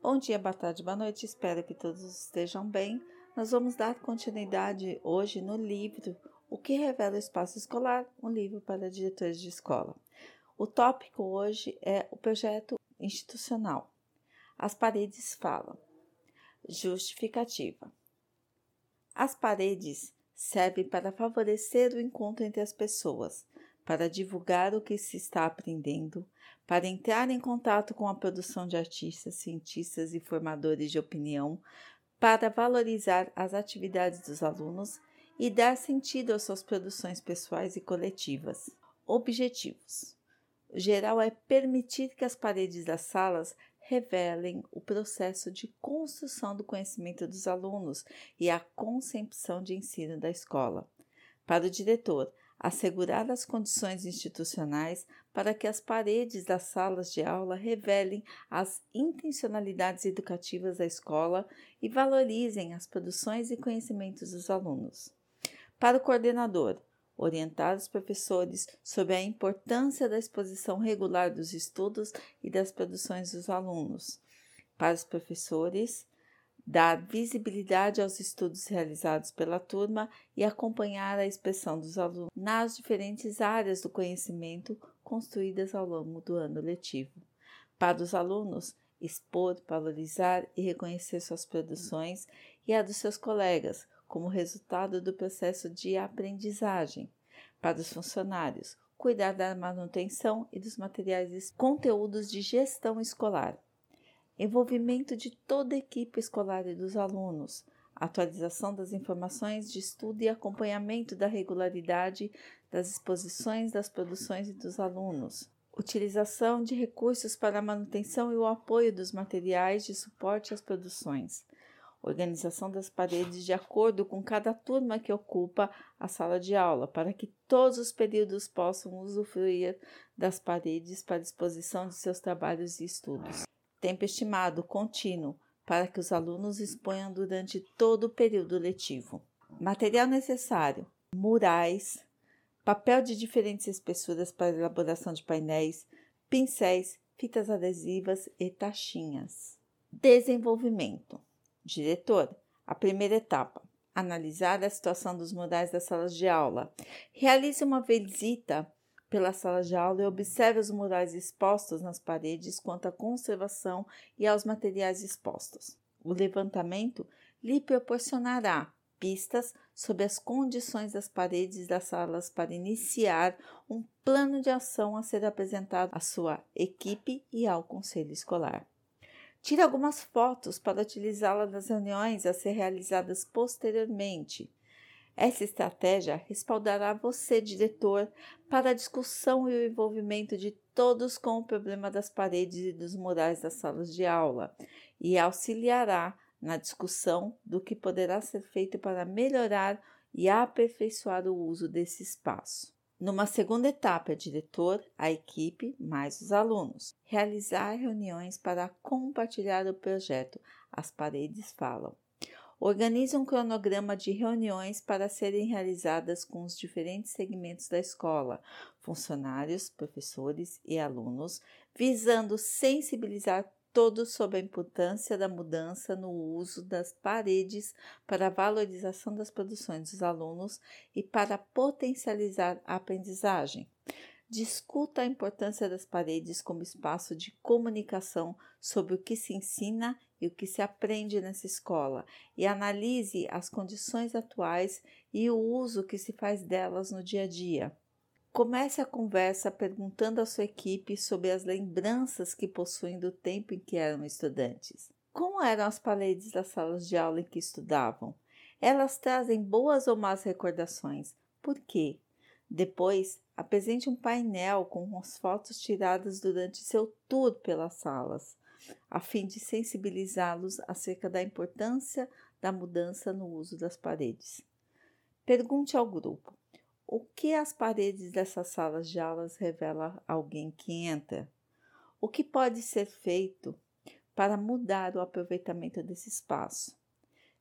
Bom dia, boa tarde, boa noite, espero que todos estejam bem. Nós vamos dar continuidade hoje no livro O que revela o espaço escolar, um livro para diretores de escola. O tópico hoje é o projeto institucional. As paredes falam. Justificativa. As paredes servem para favorecer o encontro entre as pessoas, para divulgar o que se está aprendendo, para entrar em contato com a produção de artistas, cientistas e formadores de opinião, para valorizar as atividades dos alunos e dar sentido às suas produções pessoais e coletivas. Objetivos: o geral é permitir que as paredes das salas revelem o processo de construção do conhecimento dos alunos e a concepção de ensino da escola. Para o diretor, assegurar as condições institucionais para que as paredes das salas de aula revelem as intencionalidades educativas da escola e valorizem as produções e conhecimentos dos alunos. Para o coordenador, orientar os professores sobre a importância da exposição regular dos estudos e das produções dos alunos. Para os professores, dar visibilidade aos estudos realizados pela turma e acompanhar a expressão dos alunos nas diferentes áreas do conhecimento construídas ao longo do ano letivo. Para os alunos, expor, valorizar e reconhecer suas produções e a dos seus colegas, como resultado do processo de aprendizagem. Para os funcionários, cuidar da manutenção e dos materiais e conteúdos de gestão escolar envolvimento de toda a equipe escolar e dos alunos, atualização das informações de estudo e acompanhamento da regularidade das exposições das produções e dos alunos, utilização de recursos para a manutenção e o apoio dos materiais de suporte às produções, organização das paredes de acordo com cada turma que ocupa a sala de aula, para que todos os períodos possam usufruir das paredes para exposição de seus trabalhos e estudos tempo estimado contínuo para que os alunos exponham durante todo o período letivo. Material necessário: murais, papel de diferentes espessuras para elaboração de painéis, pincéis, fitas adesivas e taxinhas. Desenvolvimento: diretor, a primeira etapa. Analisar a situação dos murais das salas de aula. Realize uma visita pela sala de aula e observe os murais expostos nas paredes quanto à conservação e aos materiais expostos. O levantamento lhe proporcionará pistas sobre as condições das paredes das salas para iniciar um plano de ação a ser apresentado à sua equipe e ao conselho escolar. Tire algumas fotos para utilizá-las nas reuniões a ser realizadas posteriormente. Essa estratégia respaldará você, diretor, para a discussão e o envolvimento de todos com o problema das paredes e dos murais das salas de aula e auxiliará na discussão do que poderá ser feito para melhorar e aperfeiçoar o uso desse espaço. Numa segunda etapa, diretor, a equipe mais os alunos. Realizar reuniões para compartilhar o projeto. As paredes falam. Organize um cronograma de reuniões para serem realizadas com os diferentes segmentos da escola, funcionários, professores e alunos, visando sensibilizar todos sobre a importância da mudança no uso das paredes para a valorização das produções dos alunos e para potencializar a aprendizagem. Discuta a importância das paredes como espaço de comunicação sobre o que se ensina e o que se aprende nessa escola e analise as condições atuais e o uso que se faz delas no dia a dia. Comece a conversa perguntando à sua equipe sobre as lembranças que possuem do tempo em que eram estudantes. Como eram as paredes das salas de aula em que estudavam? Elas trazem boas ou más recordações. Por quê? Depois, apresente um painel com as fotos tiradas durante seu tour pelas salas a fim de sensibilizá-los acerca da importância da mudança no uso das paredes. Pergunte ao grupo: o que as paredes dessas salas de aulas revelam a alguém que entra? O que pode ser feito para mudar o aproveitamento desse espaço?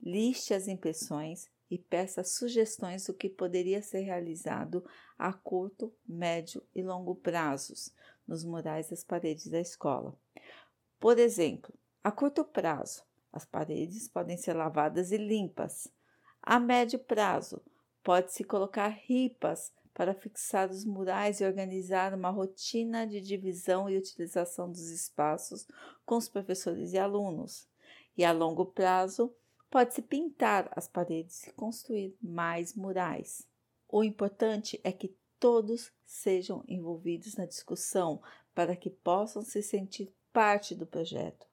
Liste as impressões e peça sugestões do que poderia ser realizado a curto, médio e longo prazos nos murais das paredes da escola. Por exemplo, a curto prazo, as paredes podem ser lavadas e limpas. A médio prazo, pode-se colocar ripas para fixar os murais e organizar uma rotina de divisão e utilização dos espaços com os professores e alunos. E a longo prazo, pode-se pintar as paredes e construir mais murais. O importante é que todos sejam envolvidos na discussão para que possam se sentir parte do projeto.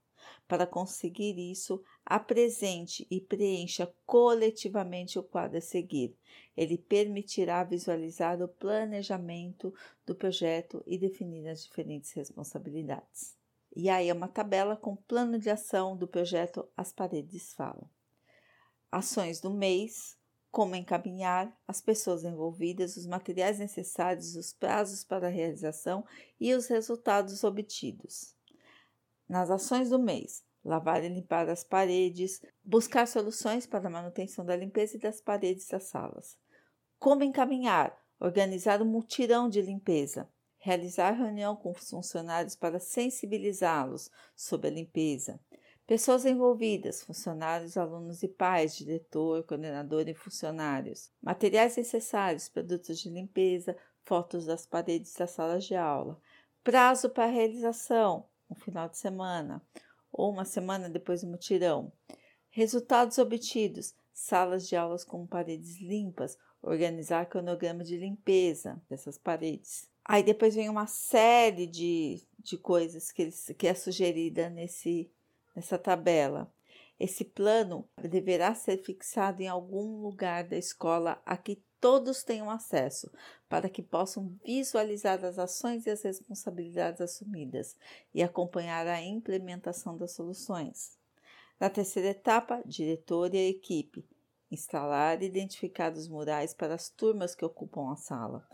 Para conseguir isso, apresente e preencha coletivamente o quadro a seguir. Ele permitirá visualizar o planejamento do projeto e definir as diferentes responsabilidades. E aí é uma tabela com plano de ação do projeto As Paredes Falam. Ações do mês, como encaminhar as pessoas envolvidas, os materiais necessários, os prazos para a realização e os resultados obtidos. Nas ações do mês, lavar e limpar as paredes, buscar soluções para a manutenção da limpeza e das paredes das salas. Como encaminhar? Organizar um mutirão de limpeza. Realizar reunião com os funcionários para sensibilizá-los sobre a limpeza. Pessoas envolvidas, funcionários, alunos e pais, diretor, coordenador e funcionários. Materiais necessários, produtos de limpeza, fotos das paredes das salas de aula. Prazo para realização, um final de semana ou uma semana depois do mutirão. Resultados obtidos: salas de aulas com paredes limpas, organizar cronograma de limpeza dessas paredes. Aí depois vem uma série de, de coisas que, que é sugerida nesse, nessa tabela. Esse plano deverá ser fixado em algum lugar da escola a que todos tenham acesso, para que possam visualizar as ações e as responsabilidades assumidas e acompanhar a implementação das soluções. Na terceira etapa, diretor e a equipe instalar e identificar os murais para as turmas que ocupam a sala.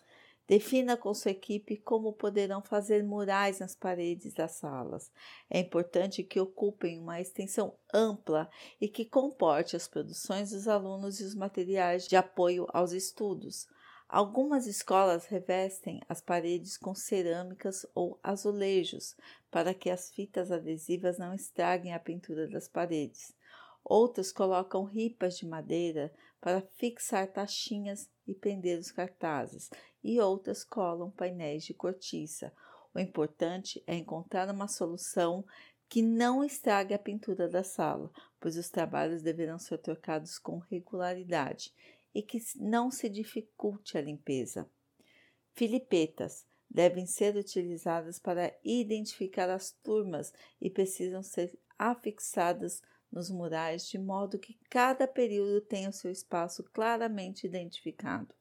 Defina com sua equipe como poderão fazer murais nas paredes das salas. É importante que ocupem uma extensão ampla e que comporte as produções dos alunos e os materiais de apoio aos estudos. Algumas escolas revestem as paredes com cerâmicas ou azulejos para que as fitas adesivas não estraguem a pintura das paredes. Outras colocam ripas de madeira para fixar taxinhas e prender os cartazes, e outras colam painéis de cortiça. O importante é encontrar uma solução que não estrague a pintura da sala, pois os trabalhos deverão ser trocados com regularidade e que não se dificulte a limpeza. Filipetas devem ser utilizadas para identificar as turmas e precisam ser afixadas nos murais, de modo que cada período tenha o seu espaço claramente identificado.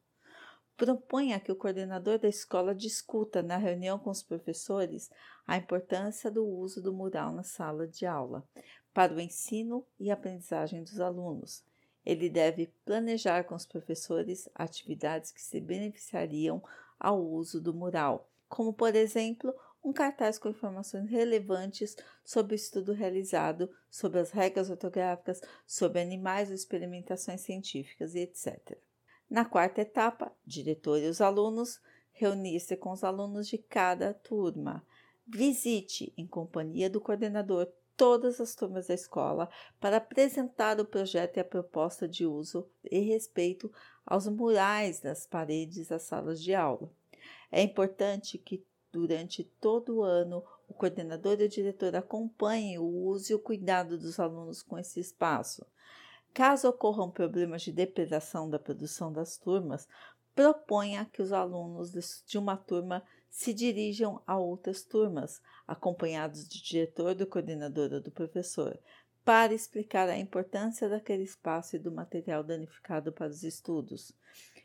Proponha que o coordenador da escola discuta na reunião com os professores a importância do uso do mural na sala de aula para o ensino e aprendizagem dos alunos. Ele deve planejar com os professores atividades que se beneficiariam ao uso do mural, como, por exemplo, um cartaz com informações relevantes sobre o estudo realizado, sobre as regras ortográficas, sobre animais ou experimentações científicas etc. Na quarta etapa, diretor e os alunos reunir-se com os alunos de cada turma. Visite, em companhia do coordenador, todas as turmas da escola para apresentar o projeto e a proposta de uso e respeito aos murais das paredes das salas de aula. É importante que Durante todo o ano, o coordenador e o diretor acompanhem o uso e o cuidado dos alunos com esse espaço. Caso ocorram problemas de depredação da produção das turmas, proponha que os alunos de uma turma se dirijam a outras turmas, acompanhados do diretor, do coordenador ou do professor, para explicar a importância daquele espaço e do material danificado para os estudos.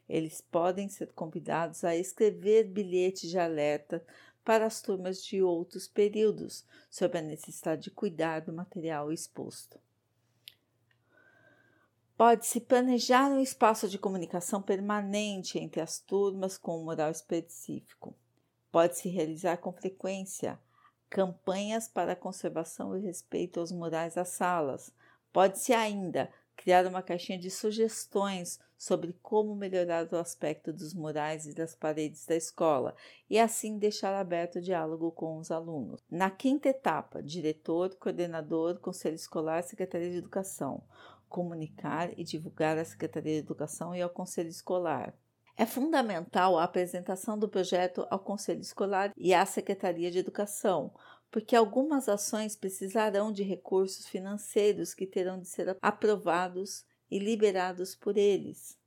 Eles podem ser convidados a escrever bilhetes de alerta para as turmas de outros períodos sobre a necessidade de cuidar do material exposto. Pode-se planejar um espaço de comunicação permanente entre as turmas com um mural específico. Pode-se realizar com frequência campanhas para a conservação e respeito aos murais das salas. Pode-se ainda criar uma caixinha de sugestões sobre como melhorar o aspecto dos murais e das paredes da escola e assim deixar aberto o diálogo com os alunos. Na quinta etapa, diretor, coordenador, conselho escolar, secretaria de educação, comunicar e divulgar à secretaria de educação e ao conselho escolar. É fundamental a apresentação do projeto ao conselho escolar e à secretaria de educação, porque algumas ações precisarão de recursos financeiros que terão de ser aprovados e liberados por eles.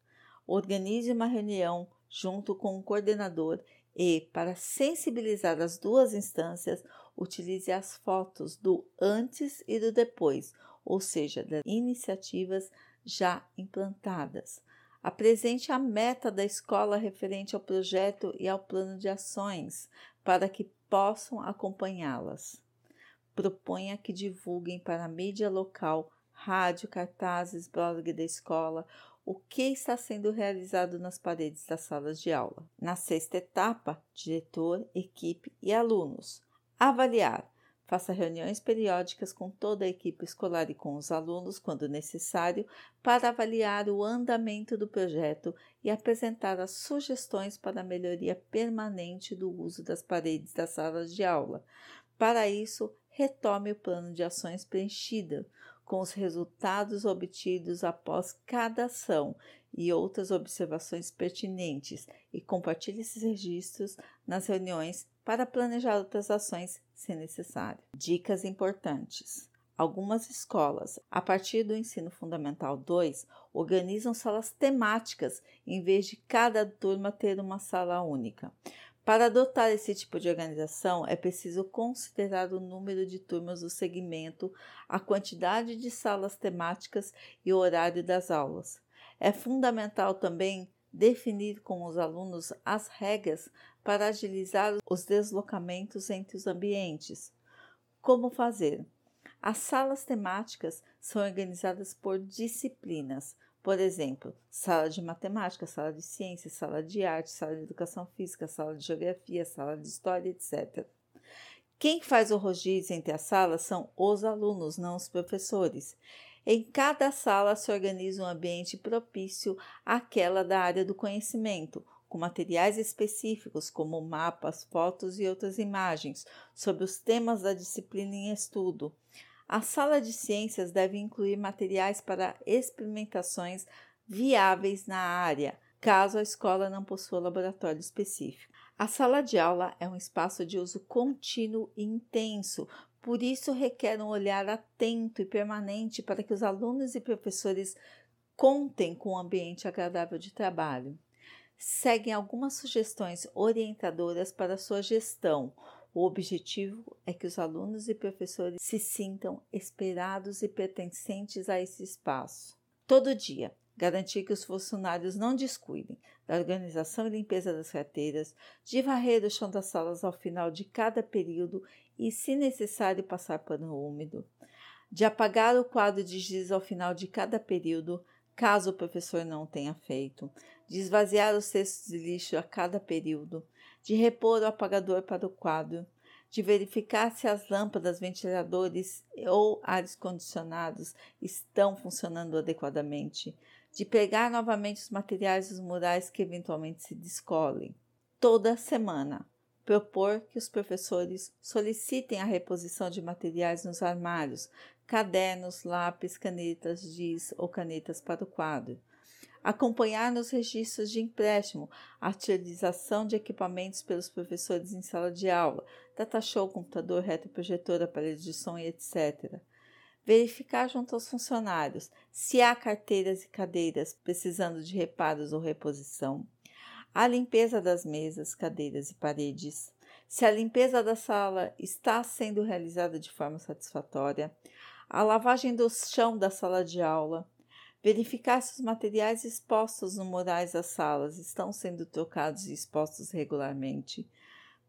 Organize uma reunião junto com o coordenador e, para sensibilizar as duas instâncias, utilize as fotos do antes e do depois, ou seja, das iniciativas já implantadas. Apresente a meta da escola referente ao projeto e ao plano de ações, para que possam acompanhá-las. Proponha que divulguem para a mídia local, rádio, cartazes, blog da escola, o que está sendo realizado nas paredes das salas de aula. Na sexta etapa, diretor, equipe e alunos. Avaliar Faça reuniões periódicas com toda a equipe escolar e com os alunos, quando necessário, para avaliar o andamento do projeto e apresentar as sugestões para a melhoria permanente do uso das paredes das salas de aula. Para isso, retome o plano de ações preenchido, com os resultados obtidos após cada ação e outras observações pertinentes e compartilhe esses registros nas reuniões para planejar outras ações se necessário. Dicas importantes. Algumas escolas, a partir do ensino fundamental 2, organizam salas temáticas em vez de cada turma ter uma sala única. Para adotar esse tipo de organização, é preciso considerar o número de turmas do segmento, a quantidade de salas temáticas e o horário das aulas. É fundamental também definir com os alunos as regras para agilizar os deslocamentos entre os ambientes. Como fazer? As salas temáticas são organizadas por disciplinas, por exemplo, sala de matemática, sala de ciências, sala de arte, sala de educação física, sala de geografia, sala de história, etc. Quem faz o rodízio entre as salas são os alunos, não os professores. Em cada sala se organiza um ambiente propício àquela da área do conhecimento, com materiais específicos como mapas, fotos e outras imagens sobre os temas da disciplina em estudo. A sala de ciências deve incluir materiais para experimentações viáveis na área, caso a escola não possua laboratório específico. A sala de aula é um espaço de uso contínuo e intenso, por isso, requer um olhar atento e permanente para que os alunos e professores contem com um ambiente agradável de trabalho. Seguem algumas sugestões orientadoras para sua gestão. O objetivo é que os alunos e professores se sintam esperados e pertencentes a esse espaço. Todo dia, garantir que os funcionários não descuidem da organização e limpeza das carteiras, de varrer o chão das salas ao final de cada período e, se necessário, passar pano úmido, de apagar o quadro de giz ao final de cada período, caso o professor não tenha feito, de esvaziar os cestos de lixo a cada período, de repor o apagador para o quadro, de verificar se as lâmpadas, ventiladores ou ares condicionados estão funcionando adequadamente, de pegar novamente os materiais dos murais que eventualmente se descolem. Toda semana, propor que os professores solicitem a reposição de materiais nos armários, cadernos, lápis, canetas, giz ou canetas para o quadro. Acompanhar nos registros de empréstimo a utilização de equipamentos pelos professores em sala de aula, data show, computador, retroprojetor, aparelho de som e etc verificar junto aos funcionários se há carteiras e cadeiras precisando de reparos ou reposição, a limpeza das mesas, cadeiras e paredes, se a limpeza da sala está sendo realizada de forma satisfatória, a lavagem do chão da sala de aula, verificar se os materiais expostos no murais das salas estão sendo trocados e expostos regularmente,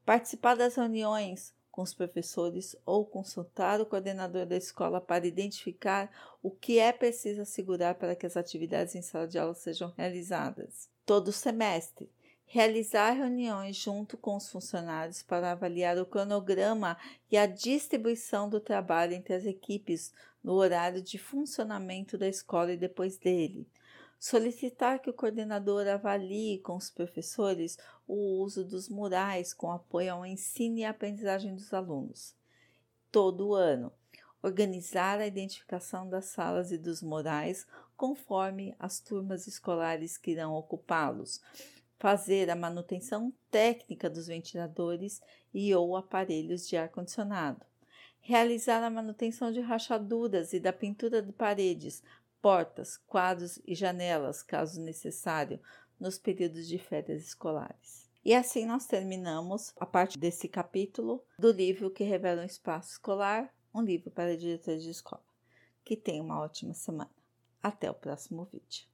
participar das reuniões com os professores ou consultar o coordenador da escola para identificar o que é preciso assegurar para que as atividades em sala de aula sejam realizadas. Todo semestre, realizar reuniões junto com os funcionários para avaliar o cronograma e a distribuição do trabalho entre as equipes no horário de funcionamento da escola e depois dele. Solicitar que o coordenador avalie com os professores o uso dos murais com apoio ao ensino e aprendizagem dos alunos. Todo ano, organizar a identificação das salas e dos murais conforme as turmas escolares que irão ocupá-los, fazer a manutenção técnica dos ventiladores e ou aparelhos de ar-condicionado, realizar a manutenção de rachaduras e da pintura de paredes, portas, quadros e janelas, caso necessário, nos períodos de férias escolares. E assim nós terminamos a parte desse capítulo do livro que revela um espaço escolar, um livro para diretores de escola. Que tenha uma ótima semana. Até o próximo vídeo.